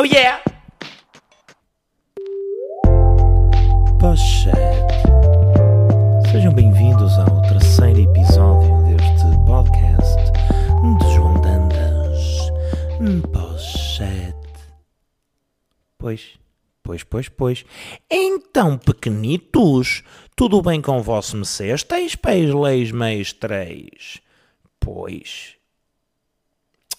Oh yeah! Pochete. Sejam bem-vindos ao terceiro episódio deste podcast de João Dandas. Pochete. Pois, pois, pois, pois. Então, pequenitos, tudo bem com vosso mecês? Teis pés leis meios três? Pois,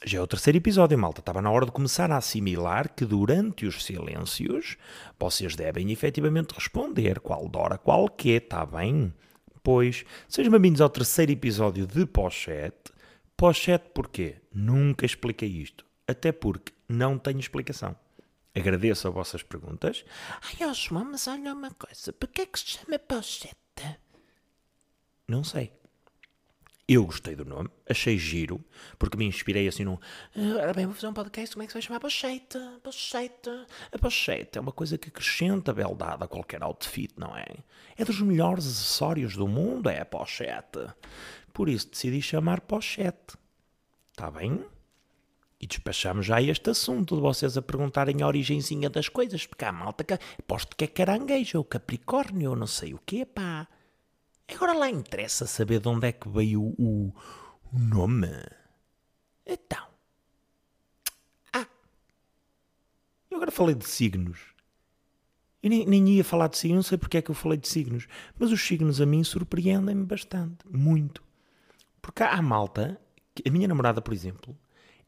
já é o terceiro episódio, malta. Estava na hora de começar a assimilar que durante os silêncios vocês devem efetivamente responder qual Dora, qual que, está bem? Pois, sejam bem-vindos ao terceiro episódio de Pochete. Pochete porquê? Nunca expliquei isto. Até porque não tenho explicação. Agradeço as vossas perguntas. Ai, João, mas olha uma coisa. Porquê é que se chama pochete? Não sei. Eu gostei do nome, achei giro, porque me inspirei assim num. Ah, Ora bem, vou fazer um podcast. Como é que se vai chamar? Pochete. Pochete. A pochete é uma coisa que acrescenta beldade a qualquer outfit, não é? É dos melhores acessórios do mundo, é a pochete. Por isso decidi chamar pochete. Está bem? E despachamos já este assunto de vocês a perguntarem a origenzinha das coisas, porque há malta que aposto que é caranguejo ou capricórnio ou não sei o quê, pá. Agora lá interessa saber de onde é que veio o, o nome. Então. Ah. Eu agora falei de signos. Eu nem, nem ia falar de signos, não sei porque é que eu falei de signos. Mas os signos a mim surpreendem-me bastante. Muito. Porque há malta, que- a minha namorada, por exemplo,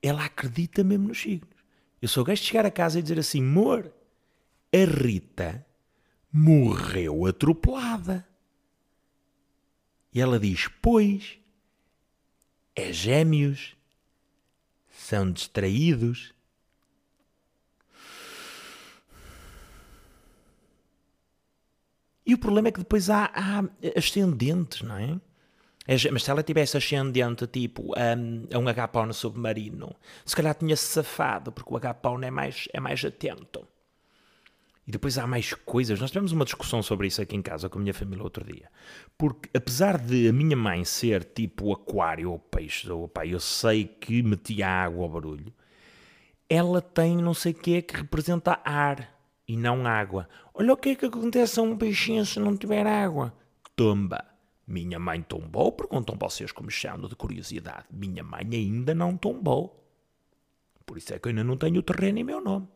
ela acredita mesmo nos signos. Eu sou gajo de chegar a casa e dizer assim: amor, a Rita morreu atropelada. E ela diz: Pois, é gêmeos, são distraídos. E o problema é que depois há, há ascendentes, não é? É Mas se ela tivesse ascendente tipo um, a um agapão no submarino, se calhar tinha-se safado, porque o agapão é mais, é mais atento. E depois há mais coisas. Nós tivemos uma discussão sobre isso aqui em casa com a minha família outro dia. Porque apesar de a minha mãe ser tipo aquário ou peixe, ou pá, eu sei que metia água ao barulho, ela tem não sei o que que representa ar e não água. Olha o que é que acontece a um peixinho se não tiver água. Tomba. Minha mãe tombou? Perguntam vocês como chamam de curiosidade. Minha mãe ainda não tombou. Por isso é que eu ainda não tenho o terreno em meu nome.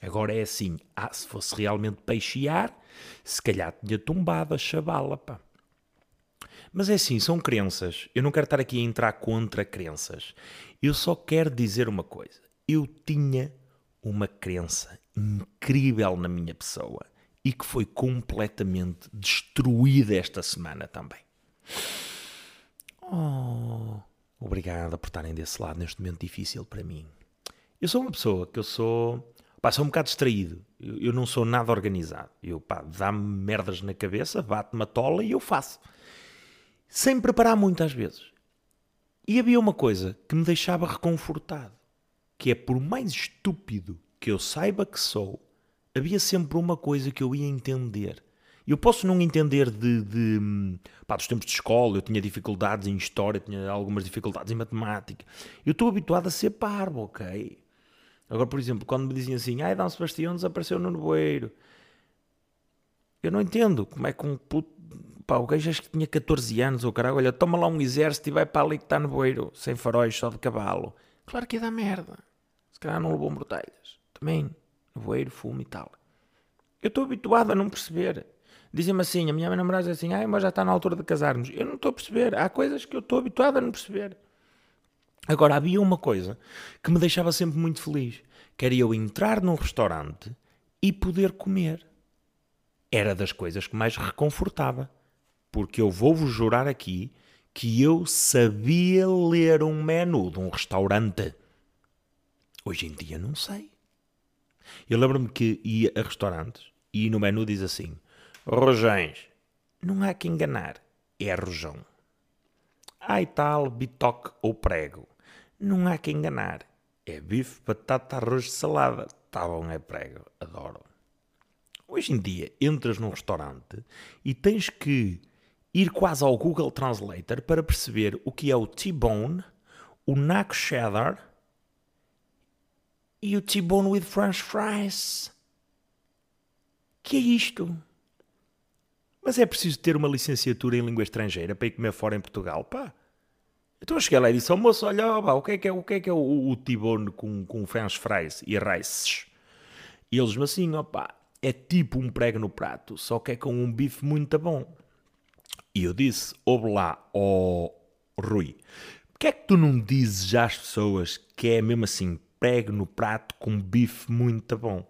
Agora é assim, ah, se fosse realmente peixear, se calhar tinha tombado a chavala, pá. Mas é assim, são crenças. Eu não quero estar aqui a entrar contra crenças. Eu só quero dizer uma coisa. Eu tinha uma crença incrível na minha pessoa e que foi completamente destruída esta semana também. Oh, obrigado por estarem desse lado neste momento difícil para mim. Eu sou uma pessoa que eu sou. Pá, sou um bocado distraído. Eu, eu não sou nada organizado. Eu, pá, dá-me merdas na cabeça, bate-me a tola e eu faço. Sem preparar muito às vezes. E havia uma coisa que me deixava reconfortado. Que é por mais estúpido que eu saiba que sou, havia sempre uma coisa que eu ia entender. Eu posso não entender de, de pá, dos tempos de escola, eu tinha dificuldades em história, tinha algumas dificuldades em matemática. Eu estou habituado a ser parvo, ok? Agora, por exemplo, quando me diziam assim, ai, Dom Sebastião desapareceu no nevoeiro. Eu não entendo como é que um puto... Pá, o gajo acho que tinha 14 anos, ou caralho, olha, toma lá um exército e vai para ali que está no nevoeiro, sem faróis, só de cavalo. Claro que ia dar merda. Se calhar não levou mortalhas. Também, nevoeiro, fumo e tal. Eu estou habituado a não perceber. Dizem-me assim, a minha namorada diz assim, ai, mas já está na altura de casarmos. Eu não estou a perceber. Há coisas que eu estou habituado a não perceber. Agora, havia uma coisa que me deixava sempre muito feliz, que era eu entrar num restaurante e poder comer. Era das coisas que mais reconfortava. Porque eu vou-vos jurar aqui que eu sabia ler um menu de um restaurante. Hoje em dia não sei. Eu lembro-me que ia a restaurantes e no menu diz assim: Rojões. Não há que enganar, é rojão. Ai tal, bitoque ou prego. Não há que enganar. É bife, batata, arroz, salada. Tá bom, é prego. Adoro. Hoje em dia, entras num restaurante e tens que ir quase ao Google Translator para perceber o que é o T-bone, o naco cheddar e o T-bone with french fries. Que é isto? Mas é preciso ter uma licenciatura em língua estrangeira para ir comer fora em Portugal, pá. Então eu cheguei lá e disse ao moço, olha, o que é que é o, que é, que é o, o T-bone com, com french fries e rice? E eles me assim, pá, é tipo um prego no prato, só que é com um bife muito bom. E eu disse, ouve lá, ó Rui, porque é que tu não dizes às pessoas que é mesmo assim, prego no prato com bife muito bom?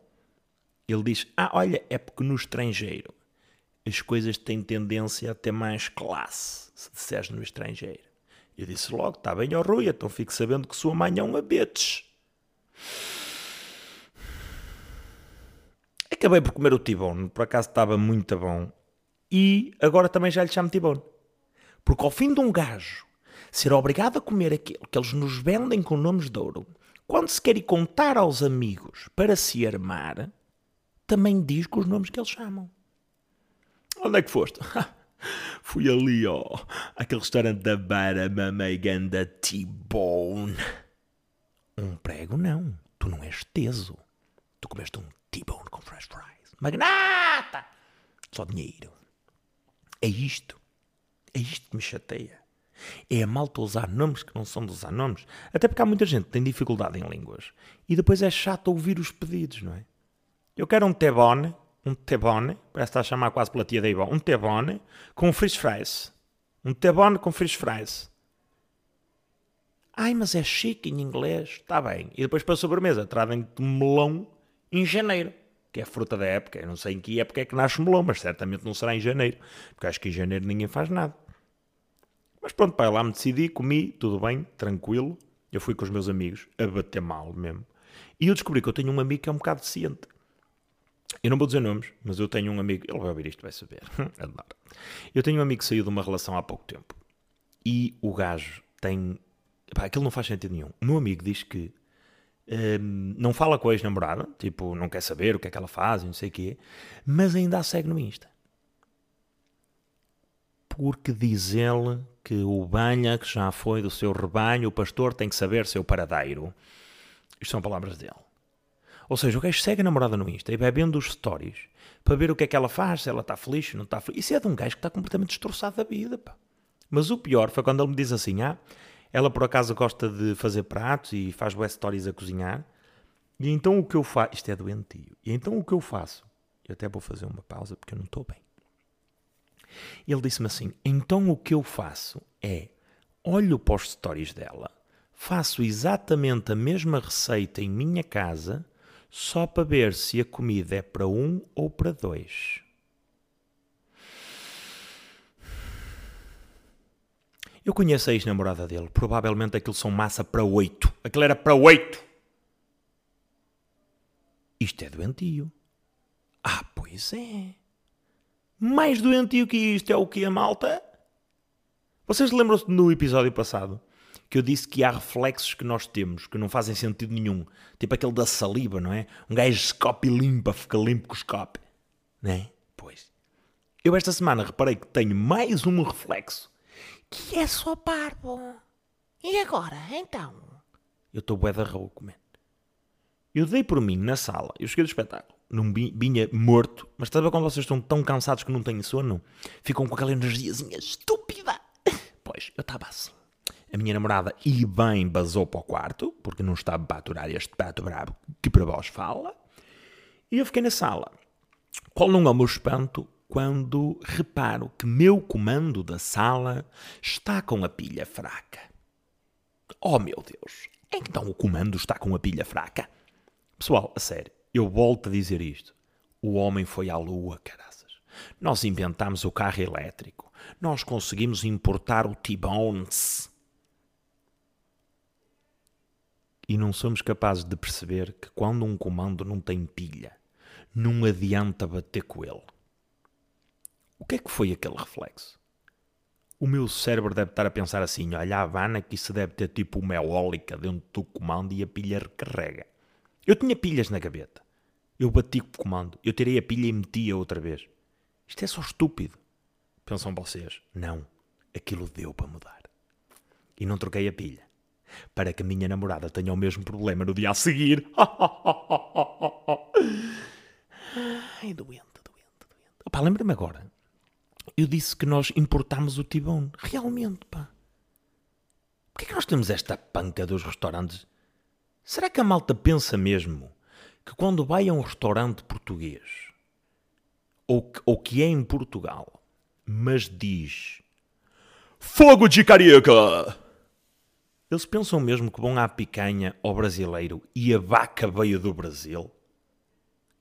Ele diz, ah, olha, é porque no estrangeiro as coisas têm tendência a ter mais classe, se disseres no estrangeiro. Eu disse logo, está bem, ó Rui, então fique sabendo que sua mãe é uma bitch. Acabei por comer o tibone, por acaso estava muito bom. E agora também já lhe chamo tibone. Porque ao fim de um gajo ser obrigado a comer aquilo que eles nos vendem com nomes de ouro, quando se quer ir contar aos amigos para se armar, também diz com os nomes que eles chamam. Onde é que foste? Fui ali, ó, aquele restaurante da Bara Mamei Ganda T-Bone. Um prego não, tu não és teso. Tu comeste um T-Bone com fresh fries. Magnata! Só dinheiro. É isto. É isto que me chateia. É a malta usar nomes que não são de usar nomes. Até porque há muita gente que tem dificuldade em línguas. E depois é chato ouvir os pedidos, não é? Eu quero um T-Bone, um T-Bone, parece estar a chamar quase pela tia da Ivone, um T-Bone com fish fries. Um T-Bone com fish fries. Ai, mas é chique em inglês. Está bem. E depois para a sobremesa trazem melão em janeiro, que é a fruta da época. Eu não sei em que época é que nasce o melão, mas certamente não será em janeiro, porque acho que em janeiro ninguém faz nada. Mas pronto, pai, lá me decidi, comi, tudo bem, tranquilo. Eu fui com os meus amigos a bater mal mesmo. E eu descobri que eu tenho um amigo que é um bocado deficiente. Eu não vou dizer nomes, mas eu tenho um amigo, ele vai ouvir isto, vai saber. Adoro. Eu tenho um amigo que saiu de uma relação há pouco tempo. E o gajo tem. Pá, aquilo não faz sentido nenhum. O meu amigo diz que hum, não fala com a ex-namorada, tipo, não quer saber o que é que ela faz e não sei o quê, mas ainda a segue no Insta. Porque diz ele que o banha que já foi do seu rebanho, o pastor tem que saber seu paradeiro. Isto são palavras dele. Ou seja, o gajo segue a namorada no Insta e vai vendo os stories para ver o que é que ela faz, se ela está feliz, se não está feliz. Isso é de um gajo que está completamente destroçado da vida, pá. Mas o pior foi quando ele me diz assim: ah, ela por acaso gosta de fazer pratos e faz web stories a cozinhar. E então o que eu faço. Isto é doentio. E então o que eu faço. Eu até vou fazer uma pausa porque eu não estou bem. Ele disse-me assim: então o que eu faço é olho para os stories dela, faço exatamente a mesma receita em minha casa, só para ver se a comida é para um ou para dois. Eu conheço a ex-namorada dele. Provavelmente aquilo são massa para oito. Aquilo era para oito. Isto é doentio. Ah, pois é. Mais doentio que isto é o que a malta? Vocês lembram-se no episódio passado que eu disse que há reflexos que nós temos que não fazem sentido nenhum. Tipo aquele da saliva, não é? Um gajo escope e limpa, fica limpo com escope. Não é? Pois. Eu esta semana reparei que tenho mais um reflexo Que é só parvo. E agora, então? Eu estou bué da rua comendo. Eu dei por mim na sala, eu cheguei do espetáculo, num vinha morto, mas estás a ver quando vocês estão tão cansados que não têm sono? Ficam com aquela energiazinha estúpida. Pois, eu estava assim. A minha namorada, e bem, basou para o quarto, porque não estava para aturar este pato brabo que para vós fala. E eu fiquei na sala. Qual não é o meu espanto quando reparo que meu comando da sala está com a pilha fraca? Oh meu Deus, então o comando está com a pilha fraca? Pessoal, a sério, eu volto a dizer isto. O homem foi à lua, caraças. Nós inventámos o carro elétrico. Nós conseguimos importar o T-Bones. E não somos capazes de perceber que quando um comando não tem pilha, não adianta bater com ele. O que é que foi aquele reflexo? O meu cérebro deve estar a pensar assim: olha, a Havana, que isso deve ter tipo uma eólica dentro do comando e a pilha recarrega. Eu tinha pilhas na gaveta. Eu bati com o comando. Eu tirei a pilha e metia outra vez. Isto é só estúpido. Pensam vocês? Não. Aquilo deu para mudar. E não troquei a pilha. Para que a minha namorada tenha o mesmo problema no dia a seguir. Ai, doente, doente, doente. Pá, lembra-me agora. Eu disse que nós importámos o T-Bone. Realmente, pá. Porquê é que nós temos esta panca dos restaurantes? Será que a malta pensa mesmo que quando vai a um restaurante português ou que, ou que é em Portugal, mas diz Fogo de carioca! Eles pensam mesmo que vão à picanha ao brasileiro e a vaca veio do Brasil?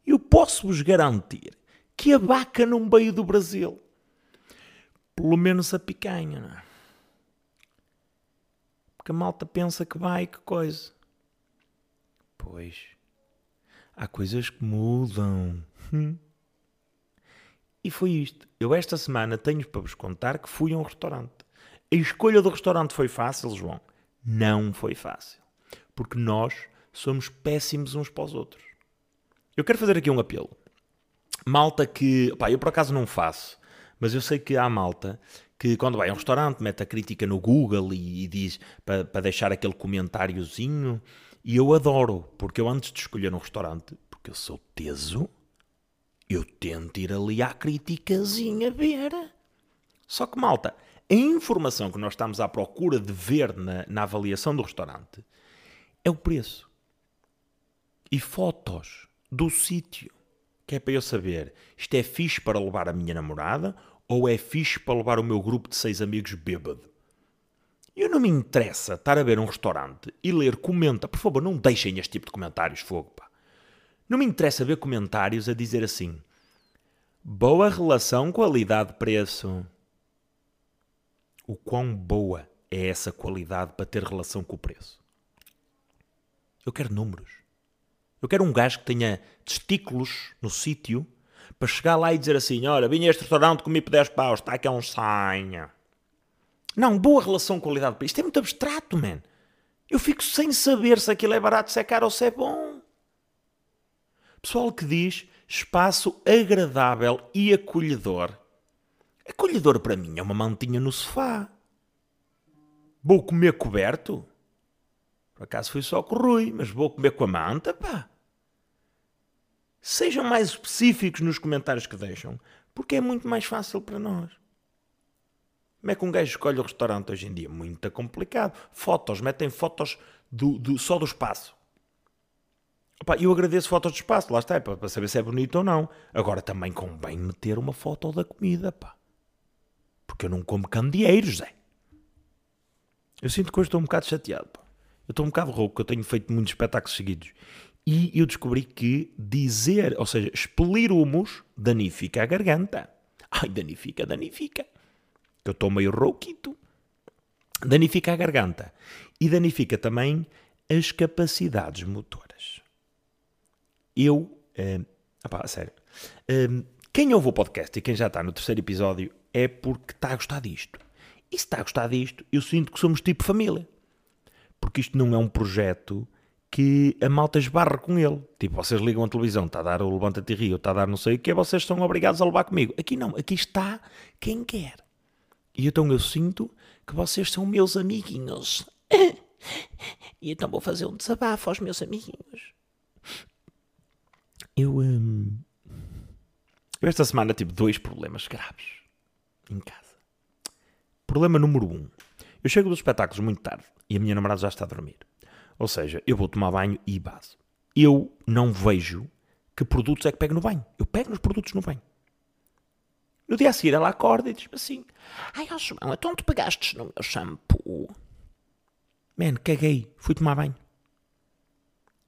Eu posso-vos garantir que a vaca não veio do Brasil. Pelo menos a picanha, não é? Porque a malta pensa que vai, que coisa. Pois, há coisas que mudam. Hum. E foi isto. Eu esta semana tenho para vos contar que fui a um restaurante. A escolha do restaurante foi fácil, João? Não foi fácil. Porque nós somos péssimos uns para os outros. Eu quero fazer aqui um apelo. Malta que, pá, eu por acaso não faço, mas eu sei que há malta que quando vai a um restaurante mete a crítica no Google e, e diz para, para deixar aquele comentáriozinho. E eu adoro, porque eu antes de escolher um restaurante, porque eu sou teso, eu tento ir ali à criticazinha ver. Só que, malta, a informação que nós estamos à procura de ver na, na avaliação do restaurante é o preço. E fotos do sítio. Que é para eu saber, isto é fixe para levar a minha namorada ou é fixe para levar o meu grupo de seis amigos bêbado? Eu não me interessa estar a ver um restaurante e ler comenta. Por favor, não deixem este tipo de comentários, fogo, pá. Não me interessa ver comentários a dizer assim: boa relação qualidade-preço. O quão boa é essa qualidade para ter relação com o preço? Eu quero números. Eu quero um gajo que tenha testículos no sítio para chegar lá e dizer assim: Olha, vim a este restaurante, comi por 10 paus, está aqui um sanha. Não, boa relação qualidade-preço. Isto é muito abstrato, man. Eu fico sem saber se aquilo é barato, se é caro ou se é bom. Pessoal que diz espaço agradável e acolhedor. Acolhedor para mim é uma mantinha no sofá. Vou comer coberto? Por acaso foi só com o Rui, mas vou comer com a manta, pá. Sejam mais específicos nos comentários que deixam, porque é muito mais fácil para nós. Como é que um gajo escolhe o restaurante hoje em dia? Muito complicado. Fotos, metem fotos do, do, só do espaço. Opa, eu agradeço fotos do espaço, lá está, é para saber se é bonito ou não. Agora também convém meter uma foto da comida, pá. Porque eu não como candeeiros, Zé. Eu sinto que hoje estou um bocado chateado, pá. Eu estou um bocado rouco, eu tenho feito muitos espetáculos seguidos. E eu descobri que dizer, ou seja, expelir humus danifica a garganta. Ai, danifica, danifica. Eu estou meio rouquito. Danifica a garganta. E danifica também as capacidades motoras. Eu, eh, opá, sério, eh, quem ouve o podcast e quem já está no terceiro episódio é porque está a gostar disto. E se está a gostar disto, eu sinto que somos tipo família. Porque isto não é um projeto que a malta esbarra com ele. Tipo, vocês ligam a televisão, está a dar o Levanta-te Rio, está a dar não sei o que, vocês são obrigados a levar comigo. Aqui não, aqui está quem quer. E então eu sinto que vocês são meus amiguinhos. E então vou fazer um desabafo aos meus amiguinhos. Eu, hum, eu esta semana tive dois problemas graves em casa. Problema número um. Eu chego dos espetáculos muito tarde e a minha namorada já está a dormir. Ou seja, eu vou tomar banho e base. Eu não vejo que produtos é que pego no banho. Eu pego nos produtos no banho. No dia a seguir ela acorda e diz-me assim: Ai, ó João, então tu pegaste no meu shampoo. Man, caguei, fui tomar banho.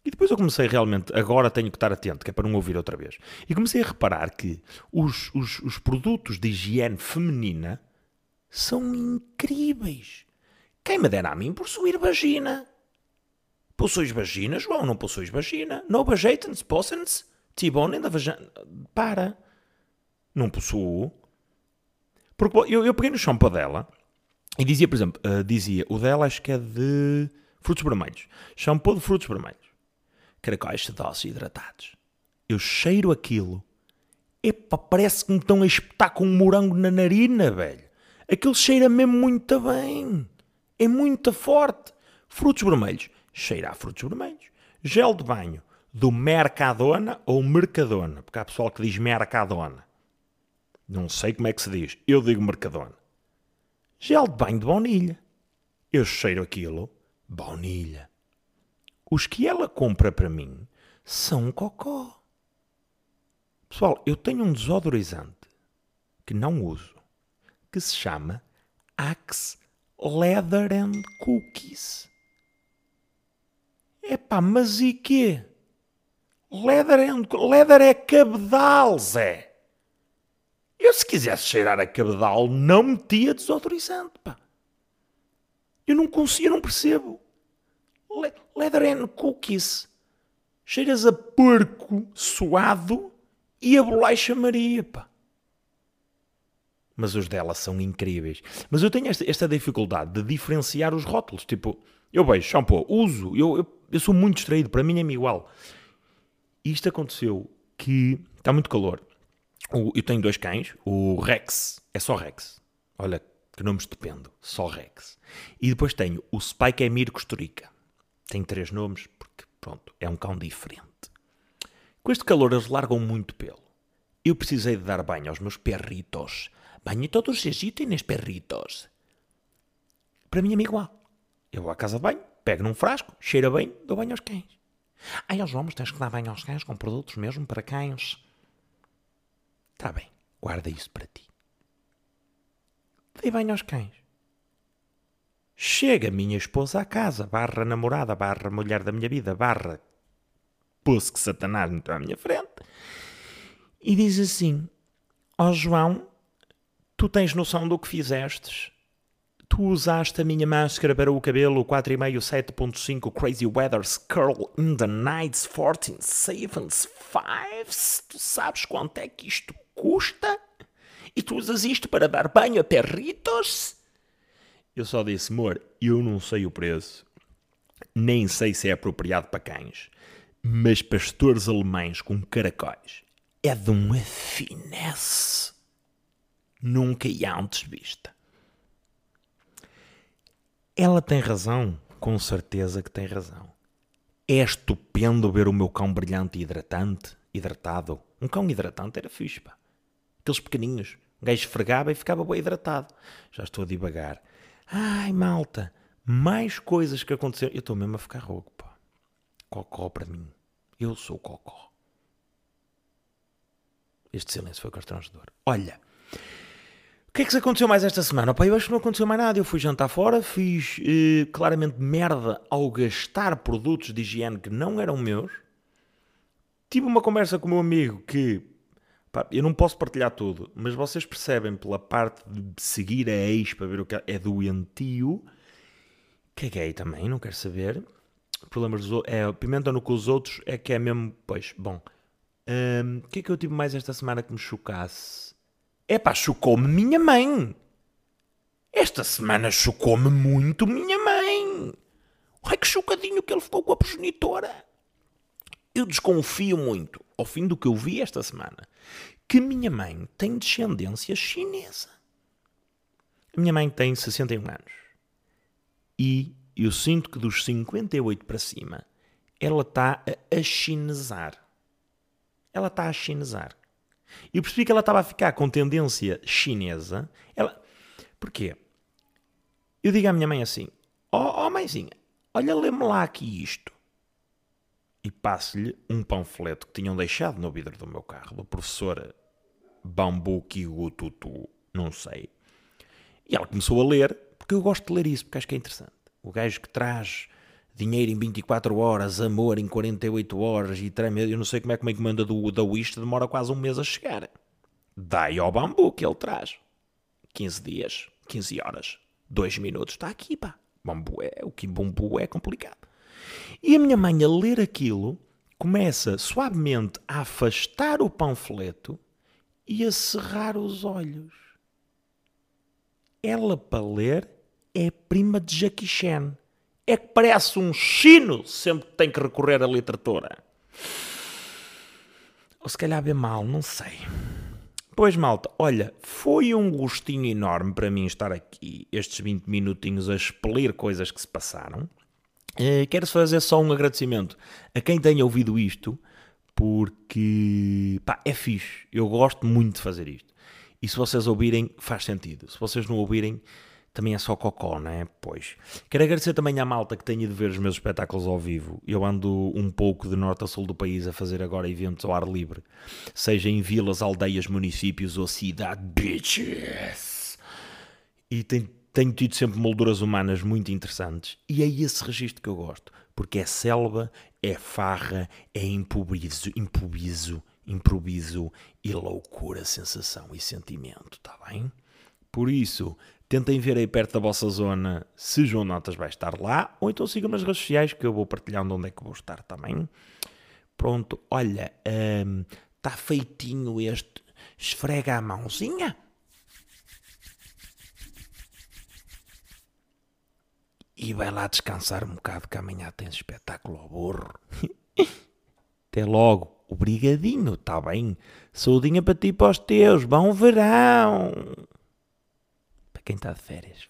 E depois eu comecei realmente, agora tenho que estar atento, que é para não ouvir outra vez. E comecei a reparar que os, os, os produtos de higiene feminina são incríveis. Quem me dera a mim possuir vagina? Possuis vagina, João? Não possuis vagina? No vagetens, possens, T-bone da vagina. Para. Não possuo. Porque eu, eu peguei no shampoo dela e dizia, por exemplo, uh, dizia, o dela acho que é de frutos vermelhos. Shampoo de frutos vermelhos. Caracóis sedosos e hidratados. Eu cheiro aquilo. Epa, parece que me estão a espetar com um morango na narina, velho. Aquilo cheira mesmo muito bem. É muito forte. Frutos vermelhos, cheira a frutos vermelhos. Gel de banho do Mercadona ou Mercadona, porque há pessoal que diz Mercadona. Não sei como é que se diz, eu digo Mercadona. Gel de banho de baunilha. Eu cheiro aquilo, baunilha. Os que ela compra para mim são um cocó. Pessoal, eu tenho um desodorizante que não uso, que se chama Axe Leather and Cookies. Epá, mas e quê? Leather, and, leather é cabedal, Zé. Eu se quisesse cheirar a cabedal não metia desodorizante, pá. Eu não consigo, eu não percebo. Le leather and Cookies. Cheiras a porco suado e a bolacha Maria, pá. Mas os dela são incríveis. Mas eu tenho esta, esta dificuldade de diferenciar os rótulos. Tipo, eu vejo shampoo, uso, eu, eu, eu sou muito distraído, para mim é-me igual. Isto aconteceu que está muito calor. eu tenho dois cães, o Rex, é só Rex. Olha que nomes dependo, só Rex. E depois tenho o Spike Emir Costurica. Tem três nomes porque, pronto, é um cão diferente. Com este calor eles largam muito pelo. Eu precisei de dar banho aos meus perritos. Banho todos nos perritos. Para mim é igual. Eu vou à casa de banho, pego num frasco, cheira bem, dou banho aos cães. Ai, aos homens tens que dar banho aos cães com produtos mesmo para cães. Está bem, guarda isso para ti. Dei banho aos cães. Chega a minha esposa à casa, barra namorada, barra mulher da minha vida, barra pôs que Satanás me à minha frente, e diz assim: Ó oh, João, tu tens noção do que fizestes? Tu usaste a minha máscara para o cabelo 4,5 7.5 Crazy Weathers Curl in the Nights 14 Sevens 5 Tu sabes quanto é que isto custa? E tu usas isto para dar banho a perritos? Eu só disse, amor, eu não sei o preço, nem sei se é apropriado para cães mas pastores alemães com caracóis é de uma finesse nunca antes vista. Ela tem razão, com certeza que tem razão. É estupendo ver o meu cão brilhante e hidratante, hidratado. Um cão hidratante era fixe, pá. Aqueles pequeninhos. Um gajo esfregava e ficava bem hidratado. Já estou a divagar. Ai, malta, mais coisas que aconteceram. Eu estou mesmo a ficar rouco, pá. Cocó para mim. Eu sou cocó. Este silêncio foi constrangedor. Olha, o que é que se aconteceu mais esta semana? Opa, eu acho que não aconteceu mais nada. Eu fui jantar fora, fiz eh, claramente merda ao gastar produtos de higiene que não eram meus. Tive uma conversa com o meu amigo que pá, eu não posso partilhar tudo, mas vocês percebem pela parte de seguir a ex para ver o que é, é doentio. Caguei também, não quero saber problemas dos outros. É, pimentando com os outros é que é mesmo. Pois, bom. O um, que é que eu tive mais esta semana que me chocasse? É pá, chocou-me minha mãe. Esta semana chocou-me muito minha mãe. Ai que chocadinho que ele ficou com a progenitora. Eu desconfio muito, ao fim do que eu vi esta semana, que minha mãe tem descendência chinesa. A minha mãe tem 61 anos. E eu sinto que dos 58 para cima, ela está a achinesar. Ela está a chinesar. Eu percebi que ela estava a ficar com tendência chinesa. Ela... Porquê? Eu digo à minha mãe assim: Ó oh, oh, mãezinha, olha, lê-me lá aqui isto. E passo-lhe um panfleto que tinham deixado no vidro do meu carro, do professor Bambu Kigututu, não sei. E ela começou a ler, porque eu gosto de ler isso, porque acho que é interessante. O gajo que traz dinheiro em 24 horas, amor em 48 horas e treme, eu não sei como é que uma encomenda do, da Wish demora quase um mês a chegar. Dai ao bambu que ele traz. 15 dias, 15 horas, 2 minutos, está aqui, pá. Bambu é, o que bambu é complicado. E a minha mãe a ler aquilo começa suavemente a afastar o panfleto e a cerrar os olhos. Ela para ler é prima de Jackie Chan. É que parece um chino sempre que tem que recorrer à literatura. Ou se calhar bem mal, não sei. Pois, malta, olha, foi um gostinho enorme para mim estar aqui estes 20 minutinhos a expelir coisas que se passaram. Uh, quero fazer só um agradecimento a quem tenha ouvido isto, porque pá, é fixe. Eu gosto muito de fazer isto. E se vocês ouvirem, faz sentido. Se vocês não ouvirem, também é só cocó, não é? Pois. Quero agradecer também à malta que tenha de ver os meus espetáculos ao vivo. Eu ando um pouco de norte a sul do país a fazer agora eventos ao ar livre, seja em vilas, aldeias, municípios ou cidade, bitches. E tenho, tenho tido sempre molduras humanas muito interessantes. E é esse registro que eu gosto, porque é selva, é farra, é improviso, improviso, improviso e loucura, sensação e sentimento, tá bem? Por isso, Tentem ver aí perto da vossa zona se João Notas vai estar lá, ou então sigam nas redes sociais que eu vou partilhando onde é que vou estar também. Pronto, olha, está hum, feitinho este. Esfrega a mãozinha. E vai lá descansar um bocado que amanhã tens espetáculo ao burro. Até logo. Obrigadinho, está bem? Saudinha para ti e para os teus. Bom verão! quem está de férias.